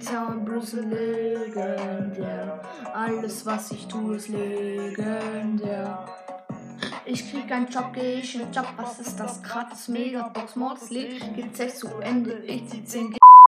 Town Bruce legendär. Alles, was ich tue, ist legendär. Ich krieg einen Job, geh ich in Job. Was ist das? Gratis Megabox, Mordslied. Gibt's echt zu Ende. Ich zieh 10